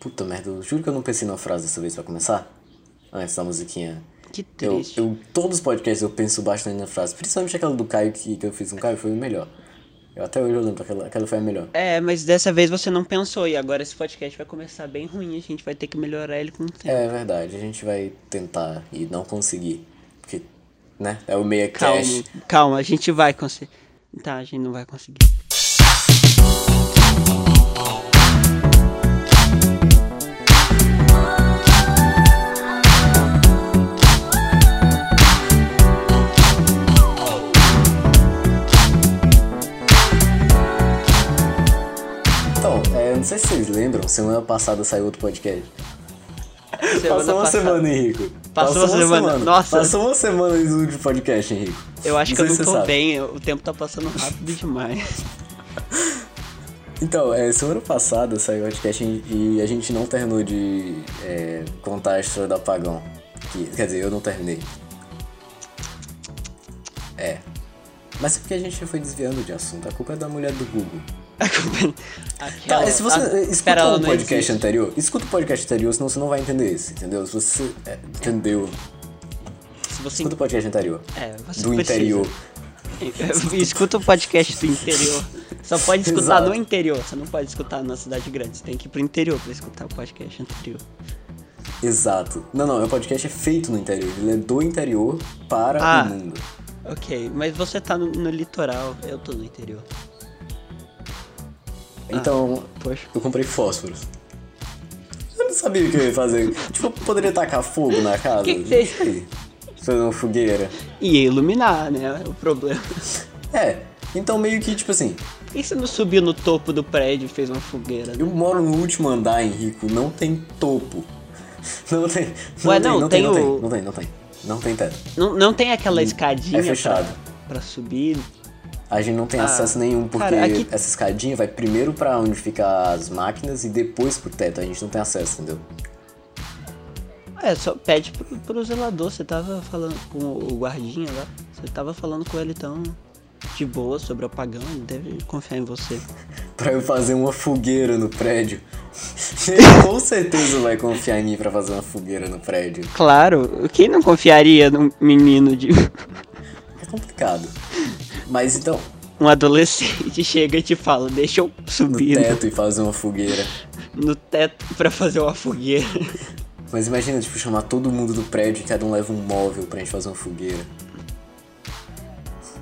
Puta merda, eu juro que eu não pensei numa frase dessa vez pra começar. Antes da musiquinha. Que Eu, triste. eu, todos os podcasts eu penso bastante na frase. Principalmente aquela do Caio que, que eu fiz com o Caio foi o melhor. Eu até hoje eu lembro, aquela, aquela foi a melhor. É, mas dessa vez você não pensou, e agora esse podcast vai começar bem ruim, a gente vai ter que melhorar ele com o tempo. É verdade, a gente vai tentar e não conseguir. Porque, né? É o meia calma, cash. calma, a gente vai conseguir. Tá, a gente não vai conseguir. Semana passada saiu outro podcast. Semana Passou uma passada- semana, Henrico. Passou uma semana. Nossa. Passou uma semana no último podcast, Henrico. Eu acho que eu não tô sabe. bem, o tempo tá passando rápido demais. Então, é, semana passada saiu o podcast e a gente não terminou de é, contar a história do apagão. Que, quer dizer, eu não terminei. É. Mas é porque a gente foi desviando de assunto. A culpa é da mulher do Google. Aquela... Tá, se você Ah, escuta o não podcast existe. anterior, escuta o podcast anterior, senão você não vai entender esse, entendeu? Se você é, entendeu, Se você... escuta o podcast anterior. É, você do precisa. interior. Escuta o podcast do interior. Só pode escutar Exato. no interior, você não pode escutar na cidade grande. Você tem que ir pro interior pra escutar o podcast anterior. Exato. Não, não, o podcast é feito no interior. Ele é do interior para Ah. o mundo. Ok, mas você tá no, no litoral, eu tô no interior. Então, Poxa. eu comprei fósforos. Eu não sabia o que eu ia fazer. tipo, eu poderia tacar fogo na casa. Que que Não sei. Fazer uma fogueira. E iluminar, né? O problema. É, então meio que, tipo assim, Por que você não subiu no topo do prédio e fez uma fogueira? né? eu moro no último andar, Henrico, não tem topo. Não tem. Não Ué, tem, não, não tem, tem não tem, o- não tem, não tem. Não tem teto. Não, não tem aquela escadinha é fechado. Pra, pra subir? A gente não tem acesso nenhum, porque Ah, cara, aqui- essa escadinha vai primeiro pra onde ficam as máquinas e depois pro teto. A gente não tem acesso, entendeu? É, só pede pro, pro zelador. Você tava falando com o guardinha lá. Você tava falando com ele tão de boa sobre o apagão. Ele deve confiar em você. Pra eu fazer uma fogueira no prédio. Ele com certeza vai confiar em mim pra fazer uma fogueira no prédio. Claro, quem não confiaria num menino de. É complicado. Mas então, Um adolescente chega e te fala, deixa eu subir no, teto e fazer uma fogueira. no teto pra fazer uma fogueira. Mas imagina, tipo, chamar todo mundo do prédio e cada um leva um móvel pra gente fazer uma fogueira.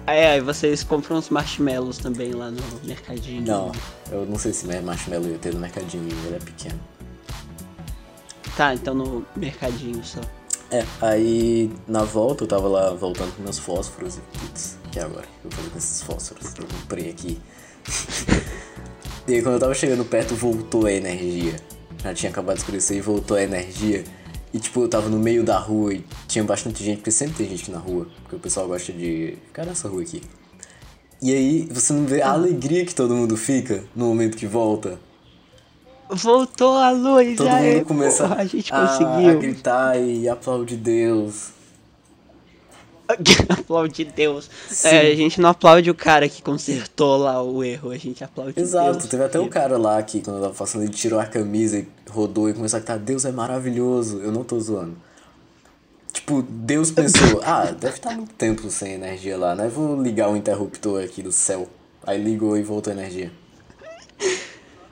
Aí, aí vocês compram uns marshmallows também lá no mercadinho. Não, eu não sei se marshmallow ia ter no mercadinho, ele é pequeno. Tá, então no mercadinho só. É, aí na volta eu tava lá voltando com meus fósforos e putz, que agora? Eu fazer com esses fósforos que eu comprei aqui? e aí quando eu tava chegando perto voltou a energia. Já tinha acabado de escurecer e voltou a energia. E tipo, eu tava no meio da rua e tinha bastante gente, porque sempre tem gente na rua, porque o pessoal gosta de ficar nessa rua aqui. E aí você não vê a alegria que todo mundo fica no momento que volta. Voltou a luz, Todo aê, mundo começa porra, a gente a, a conseguiu. gritar e aplaudir Deus. Aplaude Deus. É, a gente não aplaude o cara que consertou lá o erro, a gente aplaude Exato, Deus. teve até um cara lá que quando eu tava passando, ele tirou a camisa e rodou e começou a gritar, Deus é maravilhoso, eu não tô zoando. Tipo, Deus pensou, ah, deve estar muito tempo sem energia lá, né? Vou ligar o interruptor aqui do céu. Aí ligou e voltou a energia.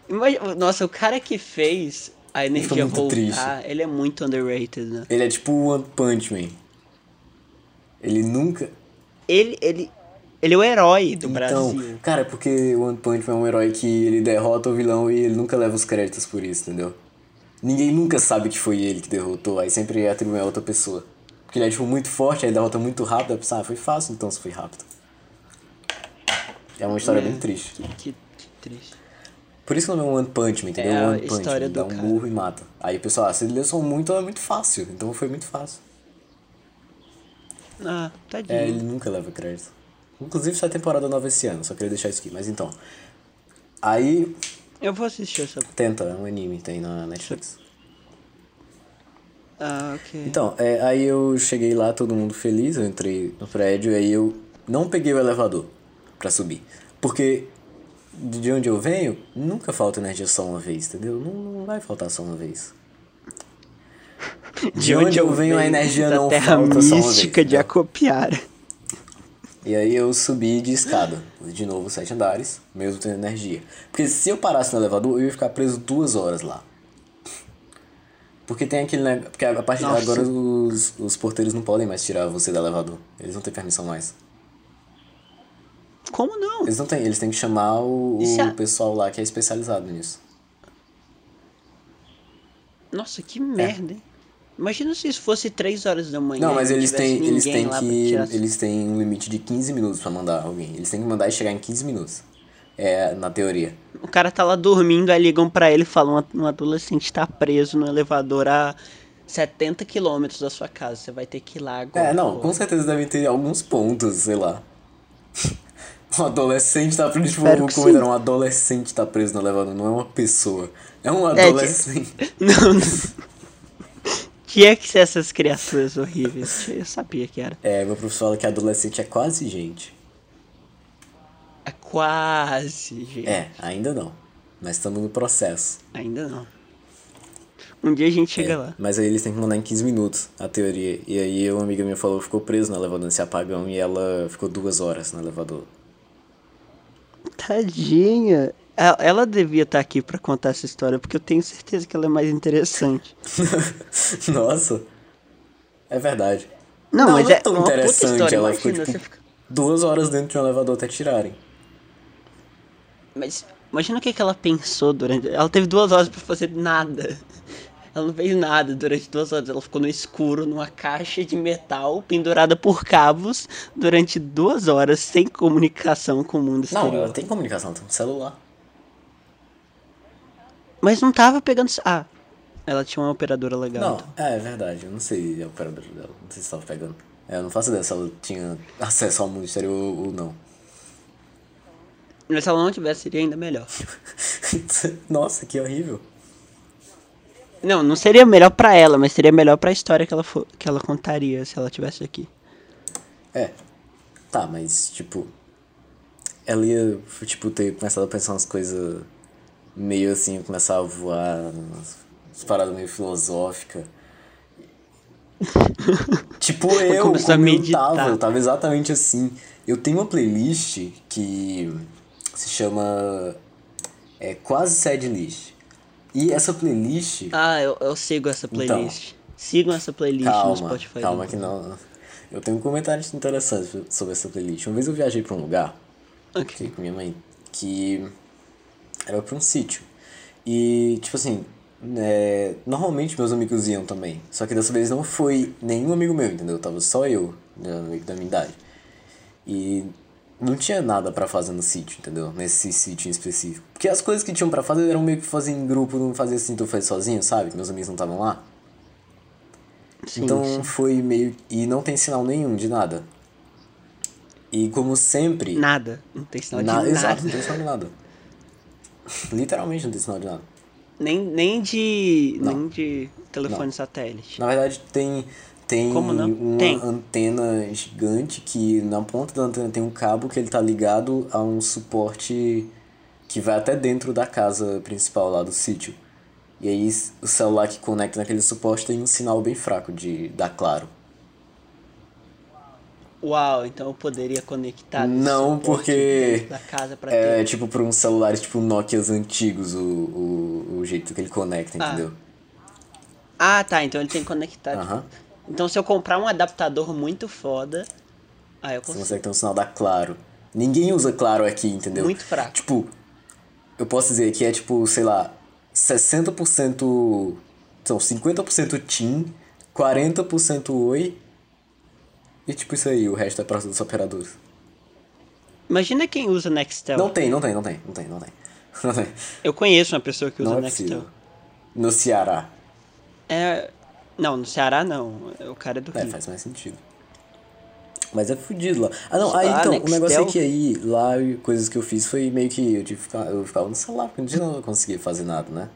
Imagina- Nossa, o cara que fez a energia voltar, triste. ele é muito underrated, né? Ele é tipo o One Punch Man. Ele nunca. Ele, ele, ele é o herói do Então, Brasil. cara, porque o One Punch Man é um herói que ele derrota o vilão e ele nunca leva os créditos por isso, entendeu? Ninguém nunca sabe que foi ele que derrotou, aí sempre atribui a outra pessoa. Porque ele é tipo muito forte, aí derrota muito rápido, aí pensa, ah, foi fácil então se foi rápido. É uma história bem triste. Que, que, que triste. Por isso que o nome é One Punch Man, entendeu? É a One Punch história Man, dá um cara. burro e mata. Aí o pessoal, ah, se ele são muito, é muito fácil. Então foi muito fácil. Ah, tadinho. É, ele nunca leva crédito. Inclusive sai temporada nova esse ano, só queria deixar isso aqui. Mas então. Aí Eu vou assistir essa. Tenta, é um anime, tem na Netflix. Ah, ok. Então, é, aí eu cheguei lá, todo mundo feliz, eu entrei no prédio, aí eu não peguei o elevador pra subir. Porque de onde eu venho, nunca falta energia só uma vez, entendeu? Não, não vai faltar só uma vez. De, onde, eu venho, a energia da não terra falta mística de entendeu? Acopiara. E aí eu subi de escada, de novo sete andares, mesmo tendo energia. Porque se eu parasse no elevador, eu ia ficar preso duas horas lá. Porque tem aquele negócio. Porque a partir de Nossa. agora os, os porteiros não podem mais tirar você do elevador. Eles não têm permissão mais. Como não? Eles não têm, eles têm que chamar o, pessoal lá que é especializado nisso. Nossa, que merda, hein? Imagina se isso fosse 3 horas da manhã. Não, mas não eles têm, eles têm que. Eles têm um limite de 15 minutos pra mandar alguém. Eles têm que mandar e chegar em 15 minutos. É, na teoria. O cara tá lá dormindo, aí ligam pra ele e falam: um adolescente tá preso no elevador a 70 quilômetros da sua casa. Você vai ter que ir lá agora. É, não, pô." com certeza devem ter alguns pontos, sei lá. Um adolescente tá preso, tipo, sim. um adolescente tá preso no elevador, não é uma pessoa. É um É, adolescente. Não, não. Tinha que ser essas criaturas horríveis. Eu sabia que era. É, meu professor fala que adolescente é quase gente. É quase, gente. É, ainda não. Mas estamos no processo. Ainda não. Um dia a gente chega É, lá. Mas aí eles têm que mandar em 15 minutos a teoria. E aí uma amiga minha falou que ficou preso no elevador nesse apagão e ela ficou duas horas no elevador. Tadinha. Ela, ela devia estar aqui pra contar essa história, porque eu tenho certeza que ela é mais interessante. Nossa. É verdade. Não, mas é é tão interessante. história, ela imagina, ficou você tipo, fica- duas horas dentro de um elevador até tirarem. Mas imagina o que, que ela pensou durante. Ela teve duas horas pra fazer nada. Ela não fez nada durante duas horas. Ela ficou no escuro, numa caixa de metal, pendurada por cabos, durante duas horas, sem comunicação com o mundo Não, exterior. ela tem comunicação, tem um celular. Mas não tava pegando. Ah, ela tinha uma operadora legal. Não, então. é, é verdade. Eu não sei a operadora dela. Não sei se tava pegando. É, eu não faço ideia se ela tinha acesso ao mundo exterior ou ou não. Mas se ela não tivesse, seria ainda melhor. Nossa, que horrível. Não, não seria melhor pra ela, mas seria melhor pra história que ela, for, que ela contaria se ela tivesse aqui. É. Tá, mas tipo. Ela ia, tipo, ter começado a pensar umas coisas meio assim, começar a voar, umas, paradas meio filosóficas. tipo eu, a como eu tava, eu tava exatamente assim. Eu tenho uma playlist que se chama é, Quase Sad List. E essa playlist. Ah, eu, eu sigo essa playlist. Sigam essa playlist no Calma, Spotify. calma que não. Eu tenho um comentário interessante sobre essa playlist. Uma vez eu viajei pra um lugar, Ok. fiquei com minha mãe, que era pra um sítio. E, tipo assim, é, normalmente meus amigos iam também. Só que dessa vez não foi nenhum amigo meu, entendeu? Tava só eu, né, amigo da minha idade. E não tinha nada pra fazer no sítio, entendeu? Nesse sítio em específico. Porque as coisas que tinham pra fazer eram meio que fazer em grupo, não fazia assim, tu faz sozinho, sabe? Meus amigos não estavam lá. Sim, então sim. foi meio. E não tem sinal nenhum de nada. E como sempre. Nada. Não tem sinal na- de Exato, nada. não tem sinal de nada. Literalmente não tem sinal de nada. Nem, nem de. Não. Nem de telefone Não. satélite. Na verdade, tem, tem Como não? uma Tem. antena gigante que na ponta da antena tem um cabo que ele tá ligado a um suporte que vai até dentro da casa principal lá do sítio. E aí o celular que conecta naquele suporte tem um sinal bem fraco de da Claro. Uau, então eu poderia conectar. Não, porque Da casa pra É ter. tipo pra uns celulares tipo Nokias antigos o, o, o jeito que ele conecta, Ah. entendeu? Ah, tá. Então ele tem que conectar. tipo, Aham. Então se eu comprar um adaptador muito foda. Aí eu Você consigo. consegue ter um sinal da Claro. Ninguém usa Claro aqui, entendeu? Muito fraco. Tipo, eu posso dizer que é tipo, sei lá, 60%. São 50% TIM, 40% Oi. E tipo isso aí, o resto é para os operadores. Imagina quem usa Nextel. Não tem, não tem, não tem, não tem, não tem. Não tem. Eu conheço uma pessoa que usa Não é Nextel. possível. No Ceará. É. Não, no Ceará não. O cara é do É, Rio. faz mais sentido. Mas é fudido lá. Ah, não, aí Ah, então, o Nextel. negócio é que aí, lá, coisas que eu fiz foi meio que eu, tive que ficar, eu ficava no celular, porque dia não conseguia fazer nada, né?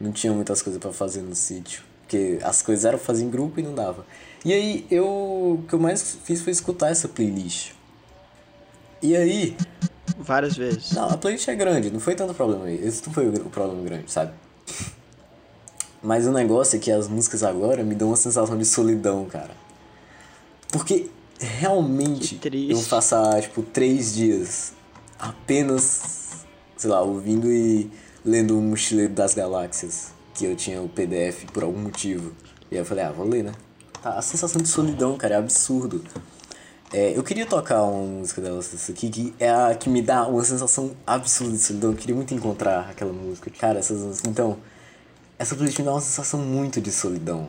Não tinha muitas coisas pra fazer no sítio. Porque as coisas eram fazer em grupo e não dava. E aí, eu, o que eu mais fiz foi escutar essa playlist. E aí, várias vezes. Não, a playlist é grande, não foi tanto problema aí. Esse não foi o problema grande, sabe? Mas o negócio é que as músicas agora me dão uma sensação de solidão, cara. Porque realmente eu passar, tipo, três dias apenas, sei lá, ouvindo e lendo o Mochileiro das Galáxias, que eu tinha o PDF por algum motivo. E aí eu falei, ah, vou ler, né? A sensação de solidão, cara, é absurdo. É, eu queria tocar uma música delas aqui, que é a que me dá uma sensação absurda de solidão. Eu queria muito encontrar aquela música. Cara, essas músicas. Então, essa playlist me dá uma sensação muito de solidão.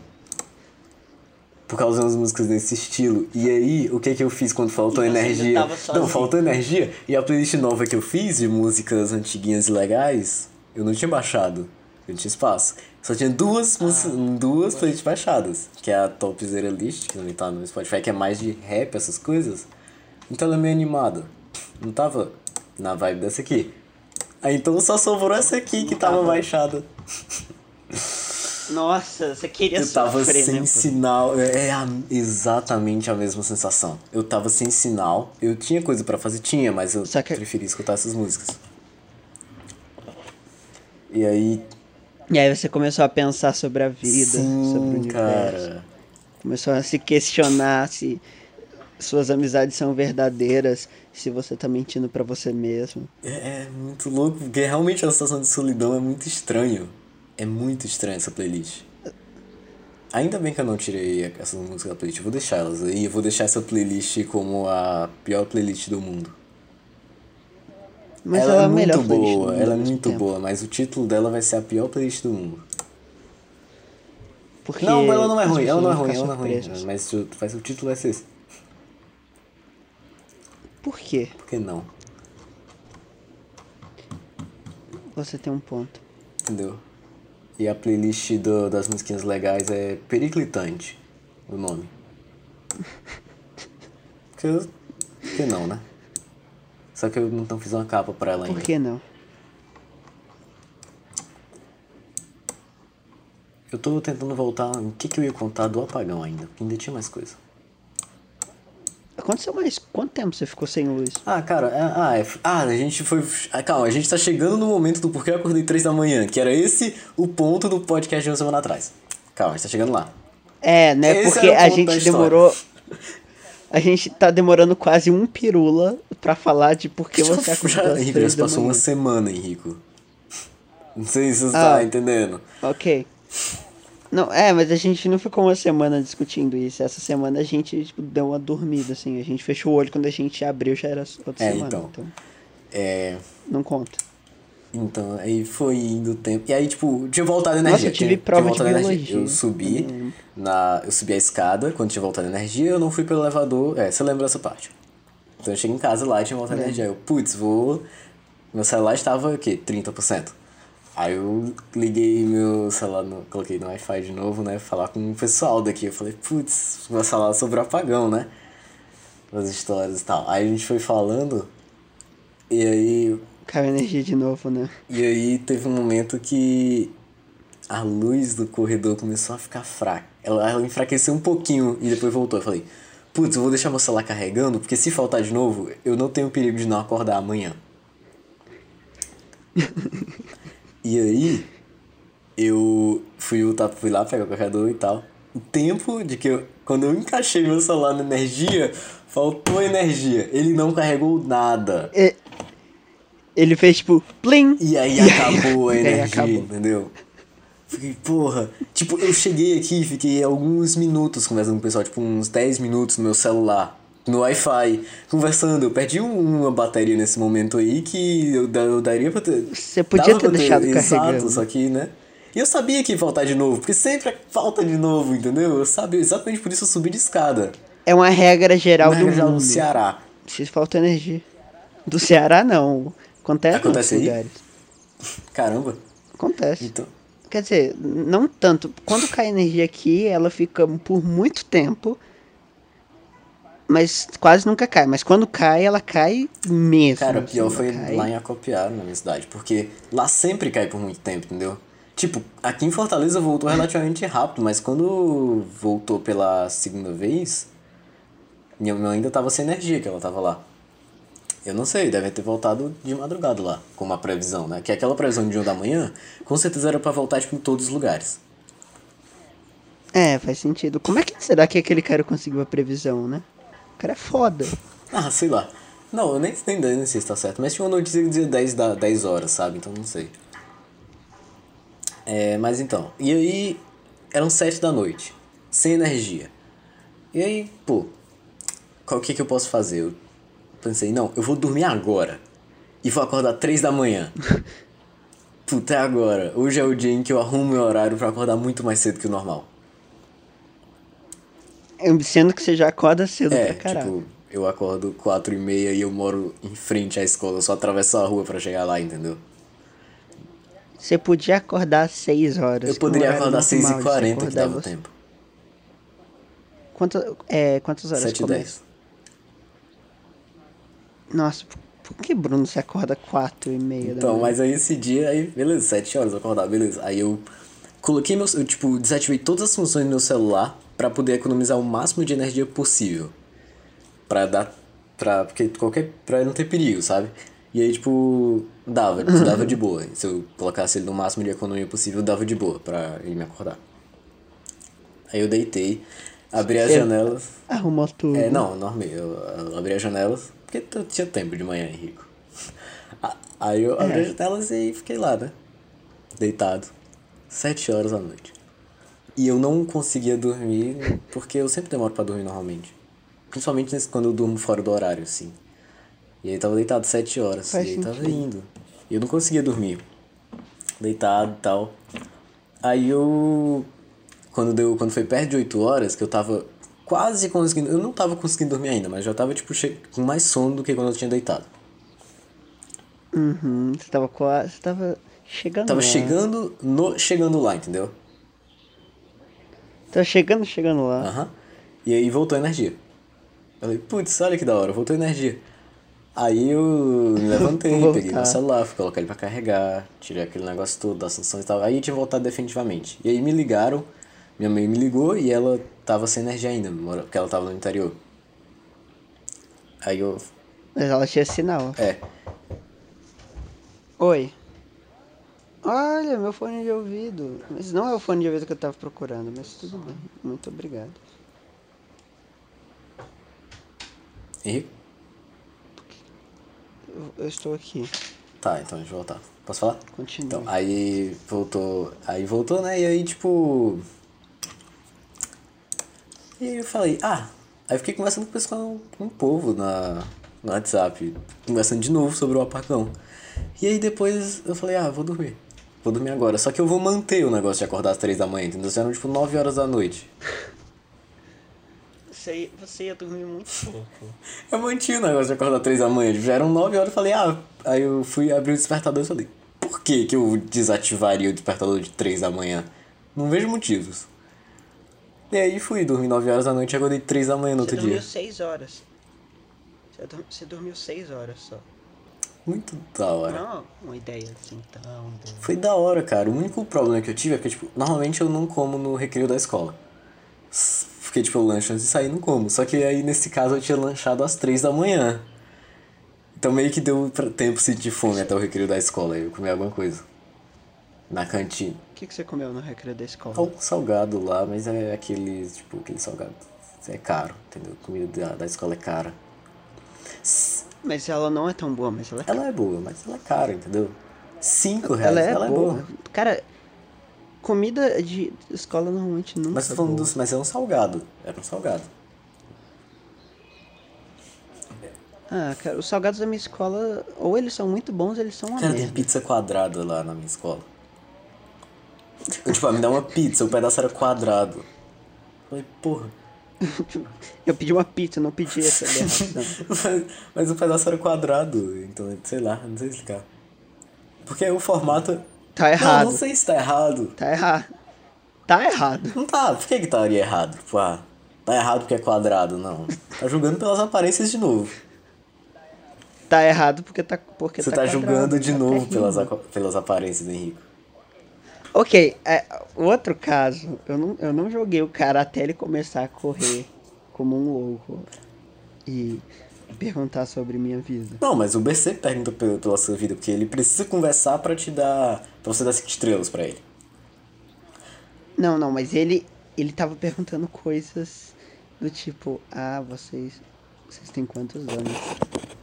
Por causa das músicas desse estilo. E aí, o que que eu fiz quando faltou E energia? Não, faltou energia. E a playlist nova que eu fiz de músicas antiguinhas e legais, eu não tinha baixado. Eu não tinha espaço. Só tinha duas, músicas, duas playlists baixadas. Que é a Top Zero List, que também tá no Spotify, que é mais de rap, essas coisas. Então ela é meio animada. Não tava na vibe dessa aqui. Aí então só sobrou essa aqui que tava baixada. Nossa, você queria Eu tava sofrer, sem né? sinal. É a- exatamente a mesma sensação. Eu tava sem sinal. Eu tinha coisa pra fazer, tinha, mas eu que- preferi escutar essas músicas. E aí. E aí você começou a pensar sobre a vida, sim, sobre o universo. cara. Começou a se questionar se suas amizades são verdadeiras, se você tá mentindo pra você mesmo. É, é muito louco, porque realmente a sensação de solidão é muito estranho. É muito estranho essa playlist. Ainda bem que eu não tirei essas músicas da playlist, eu vou deixar elas aí, eu vou deixar essa playlist como a pior playlist do mundo. Mas ela, ela, é a melhor muito boa, ela é muito tempo. boa, mas o título dela vai ser a pior playlist do mundo. Porque Não, ela não é ruim, ela não é ruim, ela não é ruim. Mas o, faz o título vai ser esse. Por quê? Por que não? Você tem um ponto. Entendeu? E a playlist do- das musiquinhas legais é Periclitante, o nome. Porque eu, por que não, né? Só que eu não fiz uma capa pra ela ainda. Por que não? Eu tô tentando voltar. O que, que eu ia contar do apagão ainda? Porque ainda tinha mais coisa. Aconteceu mais. Quanto tempo você ficou sem luz? Ah, cara, é- ah, é- ah, a gente foi. ah, calma, a gente tá chegando no momento do porquê eu acordei 3 da manhã, que era esse o ponto do podcast de uma semana atrás. Calma, a gente tá chegando lá. É, né? Esse Porque a gente demorou. A gente tá demorando quase um pirula pra falar de por que você acordou Henrico, já se passou uma semana, Henrico. Não sei se você Ah. tá entendendo. Ok. Não, é, mas a gente não ficou uma semana discutindo isso. Essa semana a gente tipo, deu uma dormida, assim. A gente fechou o olho quando a gente abriu, já era outra É, semana. então. Então. É. não conta. Então, aí foi indo o tempo. E aí, tipo, tinha voltado a energia. eu tive tinha, prova tinha de energia. biologia. Eu subi na. Eu subi a escada quando tinha voltado a energia, eu não fui pelo elevador. É, você lembra dessa parte? Então eu cheguei em casa lá e tinha voltado a energia. Eu, putz, vou. Meu celular estava o quê? 30%. Aí eu liguei meu celular, no, coloquei no Wi-Fi de novo, né? Falar com o pessoal daqui. Eu falei, putz, vou falar sobre o apagão, né? As histórias e tal. Aí a gente foi falando. E aí Caiu energia de novo, né? e aí teve um momento que a luz do corredor começou a ficar fraca. Ela, ela enfraqueceu um pouquinho e depois voltou. Eu falei, putz, eu vou deixar meu celular carregando, porque se faltar de novo, eu não tenho perigo de não acordar amanhã. e aí, eu fui, fui lá pegar o carregador e tal. O tempo de que eu. Quando eu encaixei meu celular na energia, faltou energia. Ele não carregou nada. Ele fez tipo, plim! E aí E aí- acabou a e aí energia, acabou. entendeu? Fiquei, porra. Tipo, eu cheguei aqui, fiquei alguns minutos conversando com o pessoal, tipo, uns 10 minutos no meu celular, no Wi-Fi, conversando. Eu perdi um- uma bateria nesse momento aí que eu, eu daria pra ter. Você podia ter pra deixado Exato, carregando. só que, né? E eu sabia que ia faltar de novo, porque sempre falta de novo, entendeu? Eu sabia, exatamente por isso eu subi de escada. É uma regra geral Na do mundo. do Ceará. Se falta energia. Do Ceará, não. Acontece, Acontece em lugares. Caramba. Acontece. Então. Quer dizer, não tanto. Quando cai energia aqui, ela fica por muito tempo. Mas quase nunca cai. Mas quando cai, ela cai mesmo. Cara, assim, pior foi cai. lá em Acopiara, na minha cidade, porque lá sempre cai por muito tempo, entendeu? Tipo, aqui em Fortaleza voltou relativamente rápido, mas quando voltou pela segunda vez, minha mãe ainda tava sem energia, que ela tava lá. Eu não sei, devem ter voltado de madrugada lá, com uma previsão, né? Que aquela previsão de 1 da manhã, com certeza era pra voltar, tipo, em todos os lugares. É, faz sentido. Como é que será que aquele cara conseguiu a previsão, né? O cara é foda. Ah, sei lá. Não, eu nem, nem, nem sei se tá certo, mas tinha uma notícia que dizia 10, da, 10 horas, sabe? Então não sei. É, mas então, e aí eram 7 da noite, sem energia. E aí, pô, qual que que eu posso fazer? Eu pensei, não, eu vou dormir agora. E vou acordar 3 da manhã. Puta, é agora. Hoje é o dia em que eu arrumo meu horário pra acordar muito mais cedo que o normal. Sendo que você já acorda cedo É, pra caralho. tipo, eu acordo 4 e meia e eu moro em frente à escola, eu só atravesso a rua pra chegar lá, entendeu? Você podia acordar às 6 horas. Eu poderia acordar muito 6 mal e de se 40 que dava você. tempo. Quanto, é, quantas horas 7 e começa? 10. Nossa, por, que Bruno se acorda 4 e meia da Então, manhã? mas aí esse dia, aí, beleza, 7 horas eu acordar, beleza. Aí eu coloquei meu. Eu, tipo, desativei todas as funções do meu celular pra poder economizar o máximo de energia possível. Pra dar. Pra, porque qualquer. Pra não ter perigo, sabe? E aí, tipo, dava, dava de boa. Se eu colocasse ele no máximo de economia possível, dava de boa pra ele me acordar. Aí eu deitei, abri as Você- janelas. Arrumou tudo. É, não, normei. Eu, eu abri as janelas, porque eu tinha tempo de manhã, Henrico. Aí eu abri É. as janelas e fiquei lá, né? Deitado. Sete horas da noite. E eu não conseguia dormir, porque eu sempre demoro pra dormir normalmente. Principalmente nesse, quando eu durmo fora do horário, assim. E aí tava deitado sete horas. Faz e aí tava indo. E eu não conseguia dormir. Deitado e tal. Aí eu. Quando deu. Quando foi perto de 8 horas, que eu tava quase conseguindo. Eu não tava conseguindo dormir ainda, mas já tava, tipo, che- com mais sono do que quando eu tinha deitado. Uhum, você tava quase. Você tava chegando Tava lá. chegando no. chegando lá, entendeu? Tava chegando, chegando lá. Aham. E aí voltou a energia. Eu falei, putz, olha que da hora, voltou a energia. Aí eu me levantei, peguei meu celular, fui colocar ele pra carregar, tirei aquele negócio todo das funções e tal. Aí tinha voltado definitivamente. E aí me ligaram, minha mãe me ligou e ela tava sem energia ainda, porque ela tava no interior. Aí eu. Mas ela tinha sinal. É. Oi. Olha, meu fone de ouvido. Mas não é o fone de ouvido que eu tava procurando, mas tudo bem. Muito obrigado. Henrique? Eu, estou aqui. Tá, então deixa eu voltar. Posso falar? Continue. Então, aí voltou. Aí voltou, né? E aí, tipo. E aí eu falei, ah. Aí eu fiquei conversando com o pessoal, com o povo na, no WhatsApp, conversando de novo sobre o apagão. E aí depois eu falei, ah, vou dormir. Vou dormir agora. Só que eu vou manter o negócio de acordar às três da manhã, entendeu? Já eram tipo 9 horas da noite. Você ia, você ia dormir muito pouco. Eu mantinha o negócio de acordar às três da manhã. Já eram 9 horas, eu falei, ah. Aí eu fui abrir o despertador e falei, por que que eu desativaria o despertador de 3 da manhã? Não vejo motivos. E aí fui dormir 9 horas da noite e acordei 3 da manhã no Você outro dormiu dia. 6 horas. Você, você dormiu 6 horas só. Muito da hora. Não, uma ideia assim tão boa. Foi da hora, cara. O único problema que eu tive é que, tipo, normalmente eu não como no recreio da escola. Porque, tipo, eu lancho antes de sair e não como. Só que aí, nesse caso, eu tinha lanchado às 3 da manhã. Então meio que deu tempo de sentir fome até o recreio da escola. Eu comi alguma coisa. Na cantina. O que, que você comeu no recreio da escola? Algo salgado lá, mas é aquele, tipo, aquele salgado. É caro, entendeu? Comida da, da escola é cara. Mas ela não é tão boa, mas ela é Ela é boa, mas ela é cara, entendeu? 5 reais, Ela é, boa. Cara, comida de escola normalmente nunca Mas é falando boa. dos, mas é um salgado. Era um salgado. Ah, cara, os salgados da minha escola, ou eles são muito bons, ou eles são uma Cara, tem merda. pizza quadrada lá na minha escola. Eu, tipo, ah, me dá uma pizza, o pedaço era quadrado. Eu Falei, porra. Eu pedi uma pizza, não pedi essa. Mas, mas o pedaço era quadrado, então, sei lá, não sei explicar. Porque o formato. Tá errado. Não, não sei se tá errado. Tá errado. Tá errado. Não tá, por que que estaria errado? Tipo, ah, tá errado porque é quadrado, não. Tá julgando pelas aparências de novo. Tá errado porque tá. Porque Você tá tá, julgando de tá novo pelas, pelas aparências do Henrique. Ok, é, outro caso, eu não, eu não joguei o cara até ele começar a correr como um louco. E perguntar sobre minha vida. Não, mas o BC pergunta pela, sua vida, porque ele precisa conversar pra te dar. pra você dar cinco estrelas pra ele. Não, não, mas ele ele tava perguntando coisas do tipo, ah, vocês vocês têm quantos anos?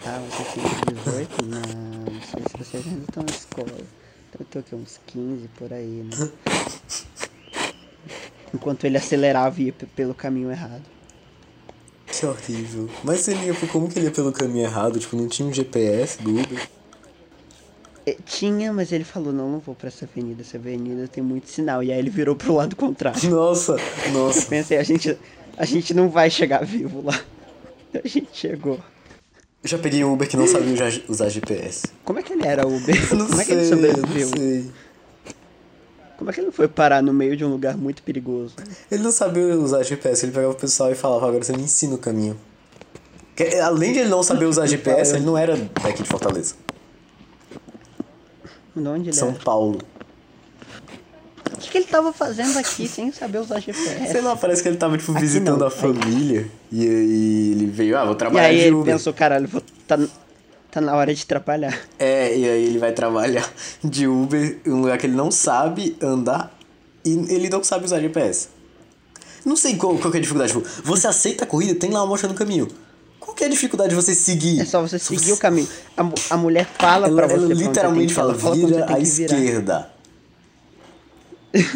Ah, vocês têm 18? Não, não sei se vocês ainda estão na escola. Eu tô aqui uns 15 por aí, né? Enquanto ele acelerava e ia pelo caminho errado. Que horrível. Mas ele ia, como que ele ia pelo caminho errado? Tipo, não tinha um GPS do Uber? É, Tinha, mas ele falou, não, não vou pra essa avenida, essa avenida tem muito sinal. E aí ele virou pro lado contrário. Nossa, Eu nossa. pensei, a gente, a gente não vai chegar vivo lá. A gente chegou. Eu já peguei um Uber que não sabia usar- GPS. Como é que ele era Uber? Não Como é que sei, ele sobreviveu? não sei. Como é que ele não foi parar no meio de um lugar muito perigoso? Ele não sabia usar GPS, ele pegava o pessoal e falava, agora você me ensina o caminho. Que, além de ele não saber usar GPS, ele não era daqui de Fortaleza. De onde ele São era? Paulo. O que, que ele tava fazendo aqui sem saber usar GPS? Sei lá, parece que ele tava, tipo, Aqui visitando não, a aí. família. E aí ele veio, ah, vou E trabalhar aí de ele Uber. pensou, caralho, vou, tá, tá na hora de trabalhar. É, e aí ele vai trabalhar de Uber em um lugar que ele não sabe andar e ele não sabe usar GPS. Não sei qual, qual que é a dificuldade. Tipo, você aceita a corrida, tem lá uma mocha no caminho. Qual que é a dificuldade de você seguir? É só você seguir o caminho. A, a mulher fala Ela, pra você ela literalmente você fala, fala vira você à esquerda.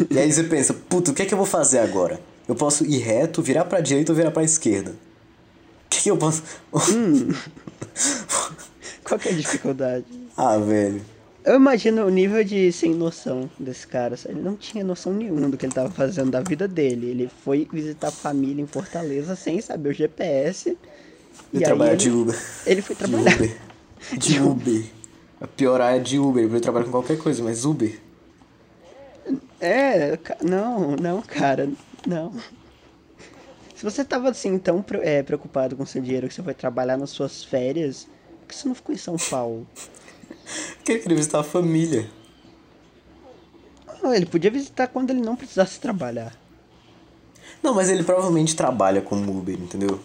E aí você pensa, puta, o que é que eu vou fazer agora? Eu posso ir reto, virar pra direita ou virar pra esquerda? O que, que eu posso... Hum. Qual que é a dificuldade? ah, velho. Eu imagino o nível de sem noção desse cara. Ele não tinha noção nenhuma do que ele tava fazendo da vida dele. Ele foi visitar a família em Fortaleza sem saber o GPS. E aí trabalhar de Uber. Ele foi De trabalhar. Uber. De Uber. A pior é de Uber. Ele trabalhar com qualquer coisa, mas Uber. É, não, não, cara, não. Se você tava assim tão é, preocupado com seu dinheiro que você foi trabalhar nas suas férias, por que você não ficou em São Paulo? Porque ele queria visitar a família. Ah, Ele podia visitar quando ele não precisasse trabalhar. Não, mas ele provavelmente trabalha como Uber, entendeu?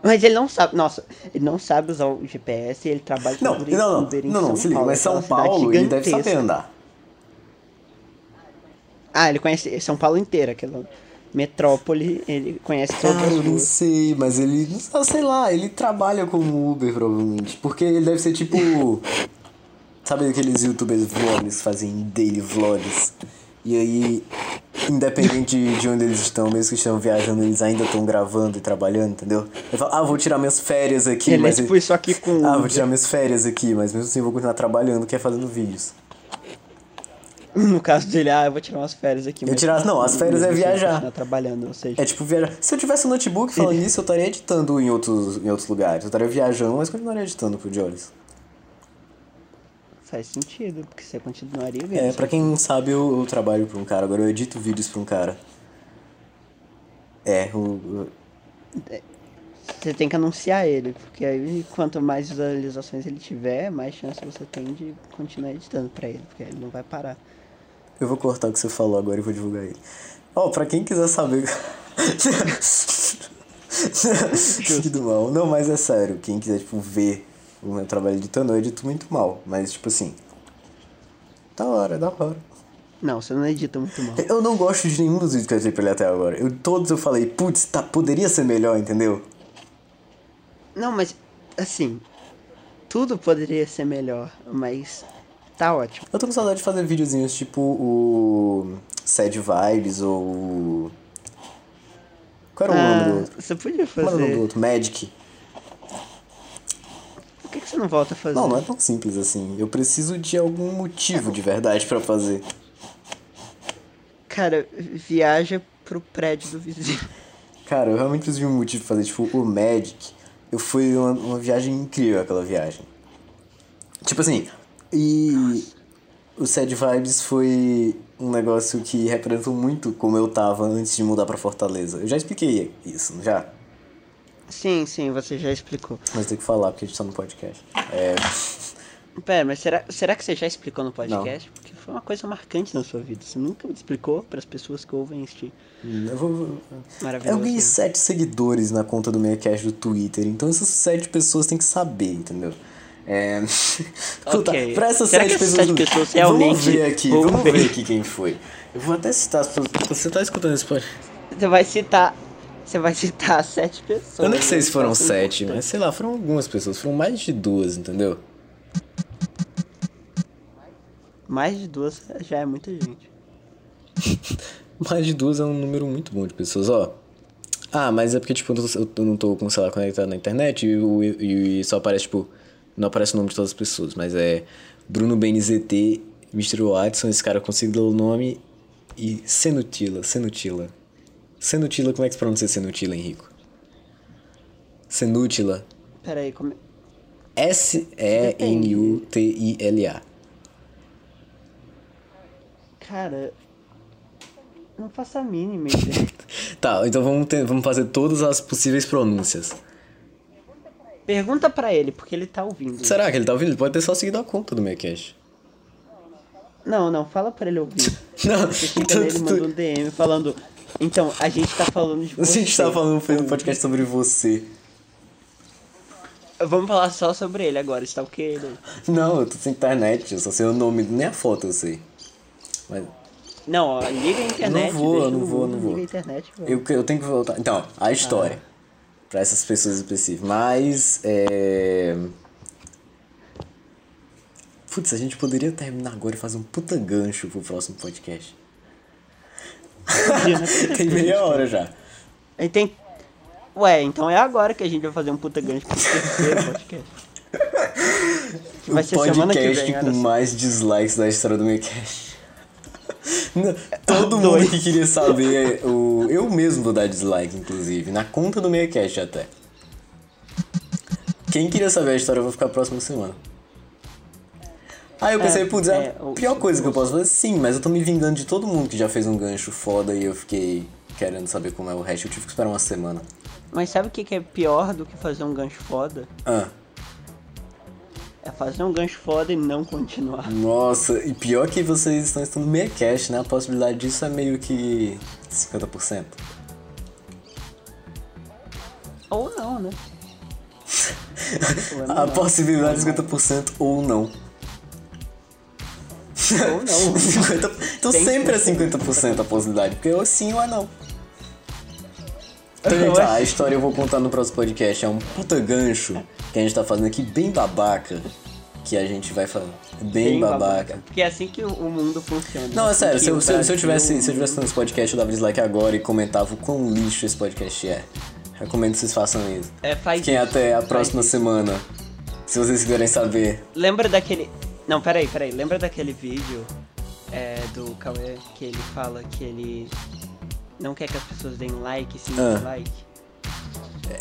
Mas ele não sabe, nossa, ele não sabe usar o GPS e ele trabalha Não, como não, não. Uber em Não, não, São Felipe, Paulo, mas São aquela cidade Paulo ele deve saber andar. Ah, ele conhece São Paulo inteira, aquela metrópole, ele conhece todas Ah, as eu não sei, mas ele. Sei lá, ele trabalha como Uber, provavelmente. Porque ele deve ser tipo. Sabe aqueles youtubers vlogs que fazem daily vlogs? E aí, independente de, de onde eles estão, mesmo que estão viajando, eles ainda estão gravando e trabalhando, entendeu? Ele fala, ah, vou tirar minhas férias aqui, Ele é mas. tipo isso aqui com Ah, vou tirar minhas férias aqui, mas mesmo assim eu vou continuar trabalhando, que é fazendo vídeos. No caso dele, ah, eu vou tirar umas férias aqui. Eu tirar- não, as férias é viajar. trabalhando, ou seja, É tipo viajar. Se eu tivesse um notebook falando nisso, eu estaria editando em outros, em outros lugares. Eu estaria viajando, mas continuaria editando pro Jolis. faz sentido, porque você continuaria É, vendo. pra quem não sabe, eu, eu trabalho pra um cara, agora eu edito vídeos pra um cara. É, o. o- Você tem que anunciar ele, porque aí quanto mais visualizações ele tiver, mais chance você tem de continuar editando pra ele, porque ele não vai parar. Eu vou cortar o que você falou agora e vou divulgar ele. Ó, pra quem quiser saber. que do mal. Não, mas é sério, quem quiser, tipo, ver o meu trabalho editando, eu edito muito mal. Mas, tipo assim. Da hora, da hora. Não, você não edita muito mal. Eu não gosto de nenhum dos vídeos que eu editei pra ele até agora. Eu, todos eu falei, putz, tá, poderia ser melhor, entendeu? Não, mas assim, tudo poderia ser melhor, mas tá ótimo. Eu tô com saudade de fazer videozinhos tipo o Sad Vibes ou. o- Qual era o nome do Ah, outro? você podia Qual era o nome do fazer. outro? Magic. Por que, que você não volta a fazer? Não, não é tão simples assim. Eu preciso de algum motivo de verdade pra fazer. Cara, viaja pro prédio do vizinho. Cara, eu realmente preciso de um motivo pra fazer. Tipo, o Magic. Eu fui uma, uma viagem incrível aquela viagem. Tipo assim, e o Sad Vibes foi um negócio que representou muito como eu tava antes de mudar pra Fortaleza. Eu já expliquei isso, não já? Sim, sim, você já explicou. Mas tem que falar porque a gente tá no podcast. É. Pera, mas será, será que você já explicou no podcast? Porque foi uma coisa marcante na sua vida. Você nunca me explicou para as pessoas que ouvem este Eu, vou, eu maravilhoso. ganhei sete seguidores na conta do Meiacast do Twitter, então essas sete pessoas têm que saber, entendeu? É... Puta, pra essas Será sete pessoas. sete pessoas vamos realmente ver aqui, vão vamos ver? ver aqui quem foi. Eu vou até citar as pessoas. Você tá escutando esse podcast? Você vai citar. Você vai citar sete pessoas. Eu nem sei se foram é sete, mas sei lá, foram algumas pessoas, foram mais de duas, entendeu? Mais de duas já é muita gente. Mais de duas é um número muito bom de pessoas, ó. Ah, mas é porque, tipo, eu não tô- eu não tô com o celular conectado na internet e, e- e só aparece, tipo, não aparece o nome de todas as pessoas, mas é Bruno BNZT, Mr. Watson, esse cara ler o nome, e Senutila, Senutila. Senutila, como é que se pronuncia Senutila, Henrico? Senutila. Pera aí, como... S-E-N-U-T-I-L-A. Cara. Não faço a mínima ideia. Tá, então vamos, ter- vamos fazer todas as possíveis pronúncias. Pergunta pra ele, porque ele tá ouvindo. Será que ele tá ouvindo? Ele pode ter só seguido a conta do Mecash. Não, não, fala pra ele ouvir. Não, querer ele mandou um DM falando. Então, a gente tá falando de a você. gente tá falando, um podcast sobre você. Vamos falar só sobre ele agora, está o que ele? Não, eu tô sem internet, eu só sei o nome, nem a foto eu sei. Mas Não, ó, liga a internet. Não vou, não vou, não vou. A internet, eu, eu tenho que voltar. Então, a história. Pra essas pessoas específicas. Mas, é. Putz, a gente poderia terminar agora e fazer um puta gancho pro próximo podcast. Né? Tem meia hora já. Aí tem. Ué, então é agora que a gente vai fazer um puta gancho pro terceiro podcast. Vai o ser semana que podcast vem, com só. mais dislikes da história do Mecast. Todo mundo Dois. que queria saber, o... eu mesmo vou dar dislike, inclusive, na conta do Mecast até. Quem queria saber a história, eu vou ficar a próxima semana. Aí eu pensei, É, putz, é é, a o- pior coisa que eu posso fazer, sim, mas eu tô me vingando de todo mundo que já fez um gancho foda e eu fiquei querendo saber como é o resto. Eu tive que esperar uma semana. Mas sabe o que, que é pior do que fazer um gancho foda? Ah, É fazer um gancho foda e não continuar. nossa, e pior que vocês estão estando Mecast, né? A possibilidade disso é meio que 50%. Ou não, né? É A possibilidade de 50% ou não. Ou não. 50... Então Tem sempre é 50%. 50% a possibilidade, porque ou sim ou é não. Então, gente, a história eu vou contar no próximo podcast. É um puta gancho que a gente tá fazendo aqui, bem babaca. Que a gente vai falar. Bem, babaca. Porque é assim que o mundo funciona. Não, é Assim sério, se eu, se, eu- se eu tivesse, se eu tivesse fazendo esse podcast, eu dava dislike agora e comentava o quão lixo esse podcast é. Recomendo que vocês façam isso. É, faz Fiquem isso, até a próxima isso. semana. Se vocês quiserem saber. Lembra daquele. Não, peraí, peraí. Lembra daquele vídeo é, do Cauê que ele fala que ele não quer que as pessoas deem like, sim, Ah. like?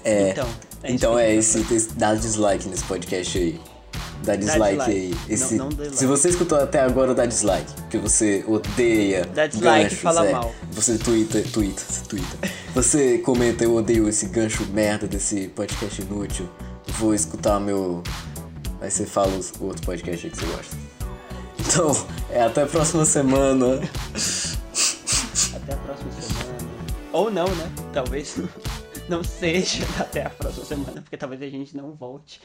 É. Então, é então isso que é esse, dá dislike nesse podcast aí. Dá dislike, dislike. aí. Não- Esse, não like. Se você escutou até agora, dá dislike. Porque você odeia. Dá dislike ganchos, fala é. mal. Você twitta, twitta, twitta. Você comenta, eu odeio esse gancho merda desse podcast inútil. Vou escutar meu. Aí você fala os o outro podcast aí que você gosta. Então, é até a próxima semana. Até a próxima semana. Ou não, né? Talvez não seja até a próxima semana, porque talvez a gente não volte.